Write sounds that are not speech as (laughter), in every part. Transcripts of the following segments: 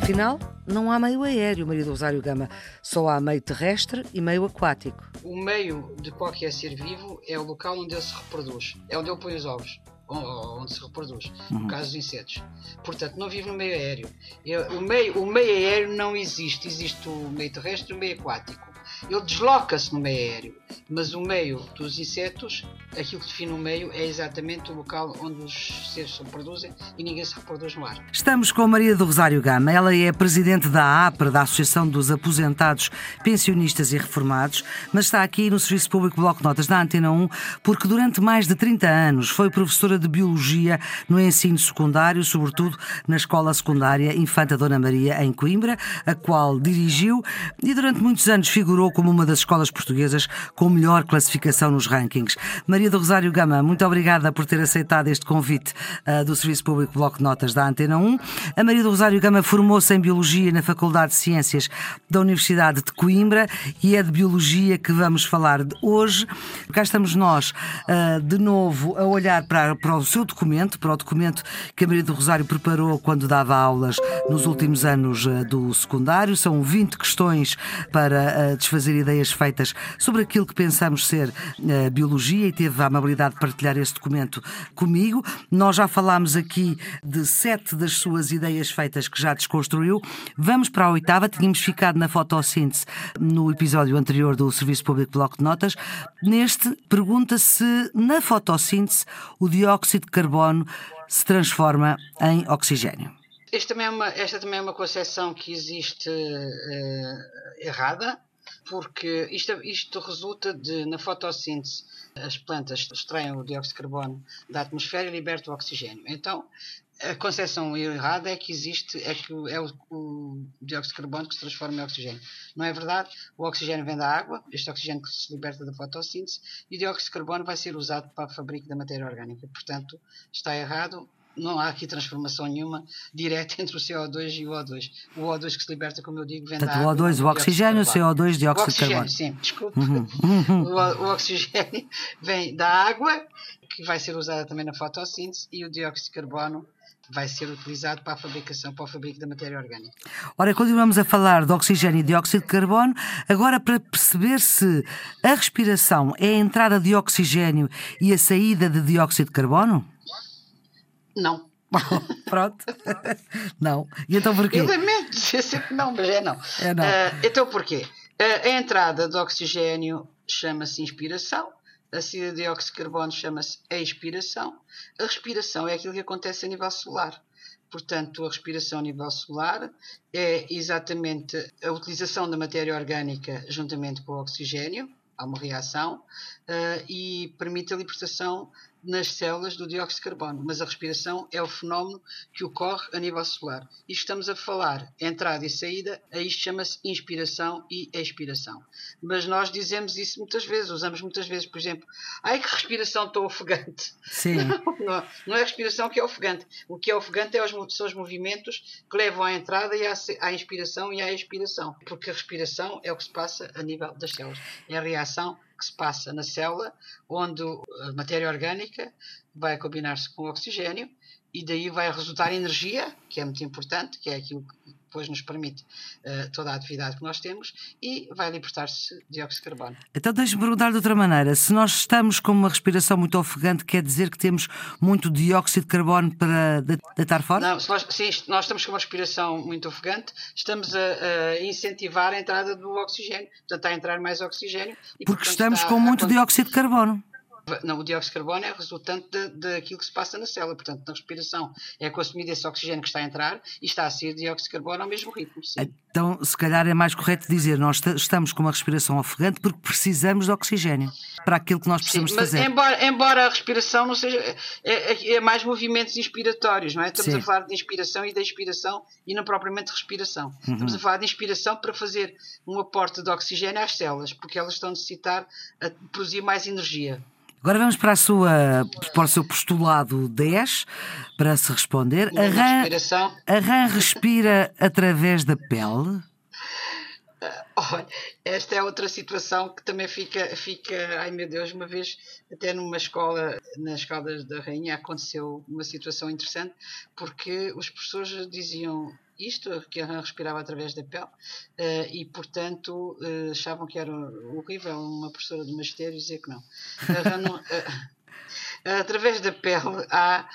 Afinal, não há meio aéreo, Maria do Rosário Gama. Só há meio terrestre e meio aquático. O meio de qualquer ser vivo é o local onde ele se reproduz. É onde ele põe os ovos. Onde se reproduz, uhum. no caso dos insetos. Portanto, não vive no meio aéreo. O meio, o meio aéreo não existe. Existe o meio terrestre e o meio aquático ele desloca-se no meio aéreo, mas o meio dos insetos, aquilo que define o meio é exatamente o local onde os seres se reproduzem e ninguém se reproduz no ar. Estamos com Maria do Rosário Gama. Ela é presidente da APRA, da Associação dos Aposentados, Pensionistas e Reformados, mas está aqui no Serviço Público Bloco Notas da Antena 1 porque durante mais de 30 anos foi professora de Biologia no ensino secundário, sobretudo na Escola Secundária Infanta Dona Maria, em Coimbra, a qual dirigiu e durante muitos anos figurou como uma das escolas portuguesas com melhor classificação nos rankings. Maria do Rosário Gama, muito obrigada por ter aceitado este convite uh, do Serviço Público Bloco de Notas da Antena 1. A Maria do Rosário Gama formou-se em Biologia na Faculdade de Ciências da Universidade de Coimbra e é de Biologia que vamos falar hoje. Cá estamos nós, uh, de novo, a olhar para, para o seu documento, para o documento que a Maria do Rosário preparou quando dava aulas nos últimos anos uh, do secundário. São 20 questões para desfazer fazer ideias feitas sobre aquilo que pensamos ser uh, biologia e teve a amabilidade de partilhar este documento comigo. Nós já falámos aqui de sete das suas ideias feitas que já desconstruiu. Vamos para a oitava. Tínhamos ficado na fotossíntese no episódio anterior do Serviço Público Bloco de Notas. Neste, pergunta se na fotossíntese o dióxido de carbono se transforma em oxigênio. Também é uma, esta também é uma concepção que existe uh, errada porque isto, isto resulta de, na fotossíntese, as plantas extraem o dióxido de carbono da atmosfera e libertam o oxigênio. Então, a concepção errada é que existe, é que é o, o, dióxido de carbono que se transforma em oxigênio. Não é verdade. O oxigênio vem da água, este oxigênio que se liberta da fotossíntese, e o dióxido de carbono vai ser usado para a fabrico da matéria orgânica. Portanto, está errado não há aqui transformação nenhuma direta (laughs) entre o CO2 e o O2. O O2 que se liberta, como eu digo, vem Portanto, da água. O O2, o oxigênio, o CO2, dióxido de carbono. Sim, desculpe. Uhum. (laughs) Uhum. O, o, oxigênio (laughs) vem da água, que vai ser usada também na fotossíntese, e o dióxido de carbono vai ser utilizado para a fabricação, para o fabrico da matéria orgânica. Ora, continuamos a falar de oxigênio e dióxido de carbono, agora para perceber se a respiração é a entrada de oxigênio e a saída de dióxido de carbono? Não. (laughs) Pronto. não. E então porquê? Eu lamento dizer sempre não, mas é não. É não. Uh, então porquê? Uh, a entrada de oxigênio chama-se inspiração, a saída de dióxido de carbono chama-se expiração. A respiração é aquilo que acontece a nível solar. Portanto, a respiração a nível solar é exatamente a utilização da matéria orgânica juntamente com o oxigênio, há uma reação, uh, e permite a libertação nas células do dióxido de carbono, mas a respiração é o fenómeno que ocorre a nível celular. E estamos a falar entrada e saída, a isto chama-se inspiração e expiração. Mas nós dizemos isso muitas vezes, usamos muitas vezes, por exemplo, ai que respiração tão ofegante. Sim. (laughs) Não, não, é a respiração que é ofegante. O que é ofegante é os, são os movimentos que levam à entrada e à, à inspiração e à expiração. Porque a respiração é o que se passa a nível das células. É a reação que se passa na célula, onde a matéria orgânica vai combinar-se com o oxigênio e daí vai resultar energia, que é muito importante, que é aquilo que depois nos permite uh, toda a atividade que nós temos e vai libertar-se dióxido de carbono. Então deixe-me perguntar de outra maneira, se nós estamos com uma respiração muito ofegante, quer dizer que temos muito dióxido de carbono para deitar fora? Não, se nós, sim, nós estamos com uma respiração muito ofegante, estamos a, a incentivar a entrada do oxigênio, portanto está a entrar mais oxigênio. E, Porque portanto, estamos com muito a... dióxido de carbono. Não, o dióxido de carbono é resultante daquilo que se passa na célula. Portanto, na respiração é consumido esse oxigênio que está a entrar e está a sair dióxido de carbono ao mesmo ritmo. Sim. Então, se calhar é mais correto dizer nós estamos com uma respiração ofegante porque precisamos de oxigênio para aquilo que nós precisamos sim, mas fazer. Embora, embora a respiração não seja. É, é, é, mais movimentos inspiratórios, não é? Estamos sim. a falar de inspiração e da expiração e não propriamente de respiração. Uhum. Estamos a falar de inspiração para fazer um aporte de oxigênio às células, porque elas estão a necessitar a produzir mais energia. Agora vamos para, a sua, para o seu postulado 10 para se responder. A rã, a rã respira através da pele? (laughs) olha, esta é outra situação que também fica, fica, ai meu Deus, uma vez até numa escola, nas Caldas da Rainha, aconteceu uma situação interessante, porque os professores diziam isto, que a rã respirava através da pele, uh, e portanto uh, achavam que era horrível uma professora de magistério dizer que não. A rã não através da pele há,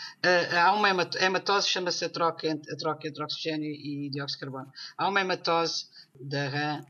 há uma hematose, chama-se a troca, entre, a troca entre oxigênio e dióxido de carbono. Há uma hematose da rã,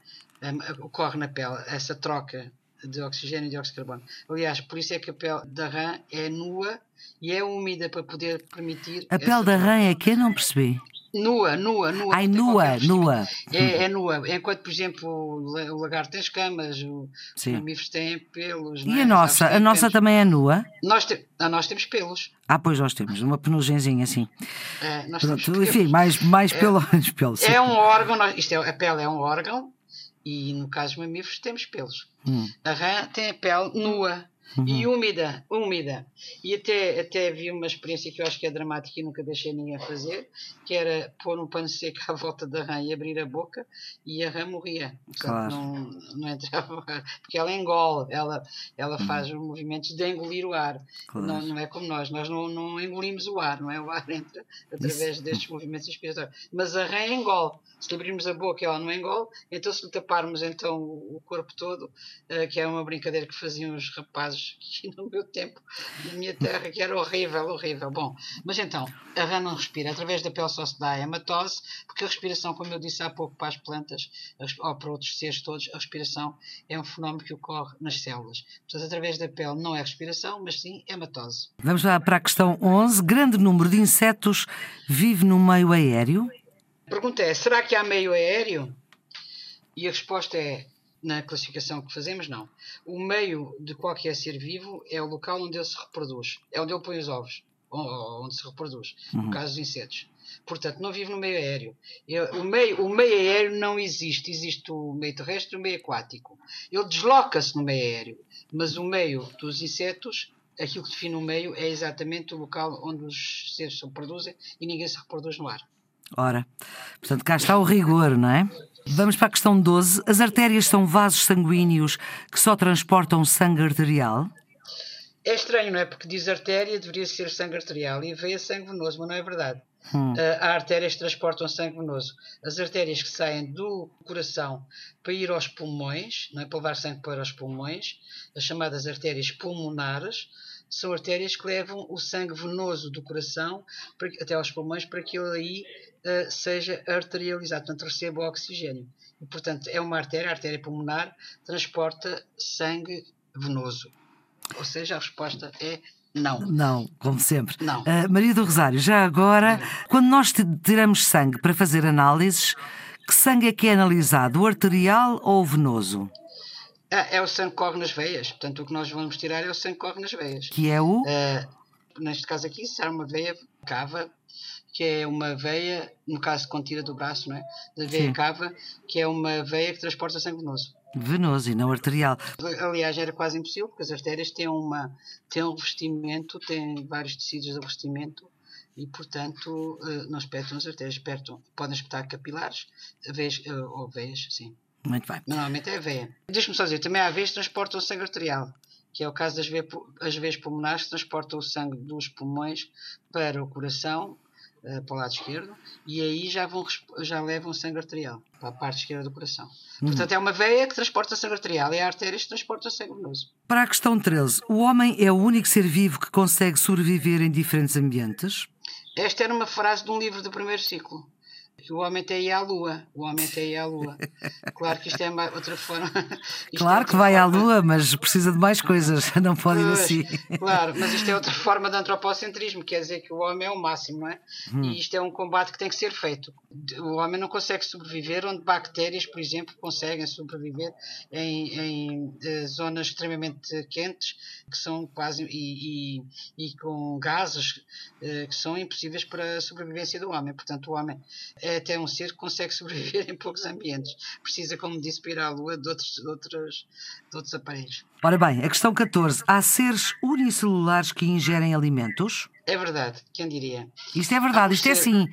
ocorre na pele, essa troca de oxigênio e dióxido de carbono. Aliás, por isso é que a pele da rã é nua e é úmida para poder permitir. A pele da rã é que? Não percebi. Nua, nua, nua. Ai, nua, nua. É, é, nua. Enquanto, por exemplo, o lagarto tem escamas, os mamíferos têm pelos. E é? a nossa? A nossa pelos. também é nua? Nós, te... ah, nós temos pelos. Ah, pois nós temos, uma penugenzinha assim. É, nós Pronto, temos enfim, mais, mais é, pelo, (laughs) pelo. É um órgão, nós, isto é, a pele é um órgão e no caso dos mamíferos temos pelos. Hum. A rã tem a pele nua uhum. e úmida, úmida. E até, até vi uma experiência que eu acho que é dramática e nunca deixei ninguém fazer, que era pôr um pano seco à volta da rã e abrir a boca e a rã morria. Portanto, claro. não, não entrava (laughs) porque ela engole, ela, ela uhum. faz movimentos de engolir o ar. Claro. Não, não é como nós, nós não, não engolimos o ar, não é? O ar entra através Isso. destes movimentos inspiratórios. Mas a rã engole. Se abrirmos a boca ela não engole, então se lhe taparmos então o corpo todo, uh, que é uma brincadeira que faziam os rapazes (laughs) aqui no meu tempo, na minha terra, que era horrível, horrível. Bom, mas então, a rã não respira, através da pele só se dá a hematose, porque a respiração, como eu disse há pouco para as plantas, ou para outros seres todos, a respiração é um fenómeno que ocorre nas células. Portanto, através da pele não é respiração, mas sim hematose. Vamos lá para a questão 11. Grande número de insetos vive no meio aéreo? A pergunta é: será que há meio aéreo? E a resposta é: na classificação que fazemos, não. O meio de qualquer ser vivo é o local onde ele se reproduz, é onde ele põe os ovos, onde se reproduz, uhum. no caso dos insetos. Portanto, não vive no meio aéreo. O meio, o meio aéreo não existe. Existe o meio terrestre e o meio aquático. Ele desloca-se no meio aéreo, mas o meio dos insetos aquilo que define o meio é exatamente o local onde os seres se reproduzem e ninguém se reproduz no ar. Ora, portanto, cá está o rigor, não é? Vamos para a questão 12. As artérias são vasos sanguíneos que só transportam sangue arterial? É estranho, não é? Porque diz artéria, deveria ser sangue arterial e veio sangue venoso, mas não é verdade. Hum. Uh, há artérias que transportam sangue venoso. As artérias que saem do coração para ir aos pulmões, não é? para levar sangue para os pulmões, as chamadas artérias pulmonares, são artérias que levam o sangue venoso do coração para, até aos pulmões para que ele aí uh, seja arterializado, portanto receba o oxigênio. E, portanto, é uma artéria, a artéria pulmonar, transporta sangue venoso. Ou seja, a resposta é não. Não, como sempre. Não. Uh, Maria do Rosário, já agora, quando nós tiramos sangue para fazer análises, que sangue é que é analisado, o arterial ou o venoso? É, é o sangue que corre nas veias. Portanto, o que nós vamos tirar é o sangue que corre nas veias. Que é o? Uh, neste caso aqui, se há uma veia cava, que é uma veia, no caso quando tira do braço, não é? Da veia Sim. cava, que é uma veia que transporta sangue venoso. Venoso e não arterial. Aliás, era quase impossível, porque as artérias têm, uma, têm um revestimento, têm vários tecidos de revestimento e, portanto, eh, não espetam as artérias, espetam, podem espetar capilares veias, eh, ou veias, sim. Muito bem. Normalmente é veia. Deixa-me só dizer, também há veias que transportam o sangue arterial, que é o caso das veias, as veias pulmonares que transportam o sangue dos pulmões para o coração uh, para o lado esquerdo e aí já, vão, já levam sangue arterial para a parte esquerda do coração. Hum. Portanto, é uma veia que transporta sangue arterial e é a artéria que transporta sangue venoso. Para a questão 13, o homem é o único ser vivo que consegue sobreviver em diferentes ambientes? Esta era uma frase de um livro do primeiro ciclo o homem tem ir à lua. O homem tem ir à lua. Claro que isto é outra forma. (laughs) claro é que vai forma... à lua, mas precisa de mais coisas, (laughs) não pode ir assim. Claro, mas isto é outra (laughs) forma de antropocentrismo, quer dizer que o homem é o máximo, não é? Hum. E isto é um combate que tem que ser feito. O homem não consegue sobreviver onde bactérias, por exemplo, conseguem sobreviver em, em eh, zonas extremamente quentes, que são quase. e, e, e com gases eh, que são impossíveis para a sobrevivência do homem. Portanto, o homem é até um ser que consegue sobreviver em poucos ambientes. Precisa, como disse, para ir à Lua de outros, de outros, de outros aparelhos. Ora bem, a questão 14. Há seres unicelulares que ingerem alimentos? É verdade, quem diria? Isto é verdade, isto é sim.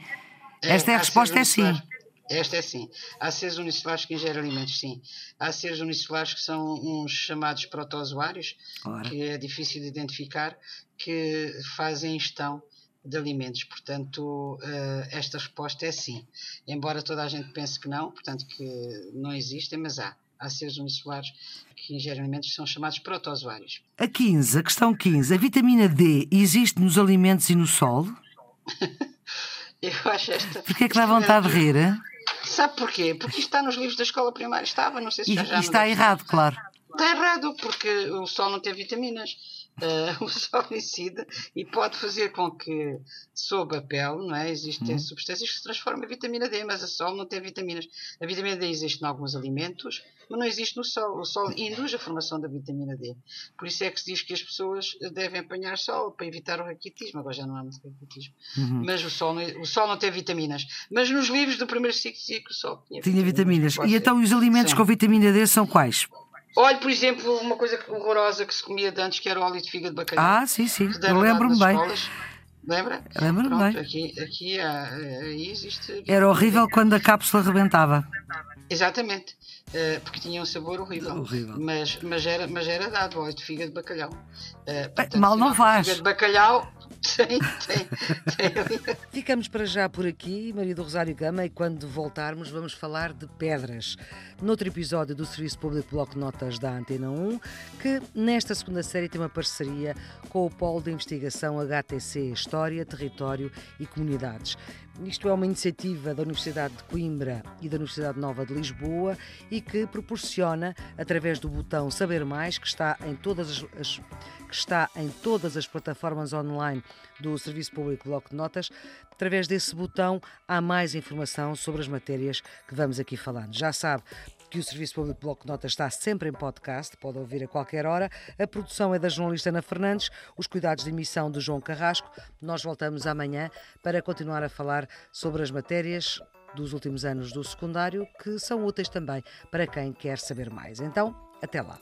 É, Esta é a resposta, é sim. Esta é sim. Há seres unicelulares que ingerem alimentos, sim. Há seres unicelulares que são uns chamados protozoários, Ora. que é difícil de identificar, que fazem ingestão de alimentos. Portanto, eh, esta resposta é sim. Embora toda a gente pense que não, portanto, que não existem, mas há. Há seres unicelulares que ingerem alimentos que são chamados protozoários. A 15, a questão 15. A vitamina D existe nos alimentos e no sol? (laughs) Eu acho esta. Porquê é que dá vontade de rir? hein? Sabe porquê? Porque isto está nos livros da escola primária. Estava, não sei se já e já está errado, claro. Está errado, porque o sol não tem vitaminas. Eh, (laughs) o sol incide e pode fazer com que, sob a pele, não é? existem Uhum. substâncias que se transformam em vitamina D, mas o sol não tem vitaminas. A vitamina D existe em alguns alimentos, mas não existe no sol. O sol induz a formação da vitamina D. Por isso é que se diz que as pessoas devem apanhar sol para evitar o raquitismo. Agora já não há muito raquitismo. Uhum. Mas o sol, não, o sol não tem vitaminas. Mas nos livros do primeiro ciclo o sol tinha, Tinha vitaminas. Pode E então os alimentos Sim. com vitamina D são quais? Olha, por exemplo, uma coisa horrorosa que se comia de antes, que era o óleo de fígado de bacalhau. Ah, sim, sim. Eu lembro-me bem. escolas. Lembra? Lembro-me bem. Aqui, aqui há, aí existe. Era horrível quando a cápsula rebentava. Exatamente. Eh, porque tinha um sabor horrível. Horrível. Mas, mas, era, mas era dado óleo de fígado de bacalhau. Eh, portanto, mal não faz. Fígado de bacalhau tem, tem, tem ali. Ficamos para já por aqui, Maria do Rosário Gama, e quando voltarmos vamos falar de pedras. Noutro episódio do Serviço Público Bloco de Notas da Antena 1, que nesta segunda série tem uma parceria com o Polo de Investigação HTC História, Território e Comunidades. Isto é uma iniciativa da Universidade de Coimbra e da Universidade Nova de Lisboa e que proporciona, através do botão Saber Mais, que está em todas as, que está em todas as plataformas online do Serviço Público Bloco de Notas, através desse botão há mais informação sobre as matérias que vamos aqui falando. Já sabe que o Serviço Público Bloco de Notas está sempre em podcast, pode ouvir a qualquer hora. A produção é da jornalista Ana Fernandes, os cuidados de emissão do João Carrasco. Nós voltamos amanhã para continuar a falar sobre as matérias dos últimos anos do secundário que são úteis também para quem quer saber mais. Então, até lá.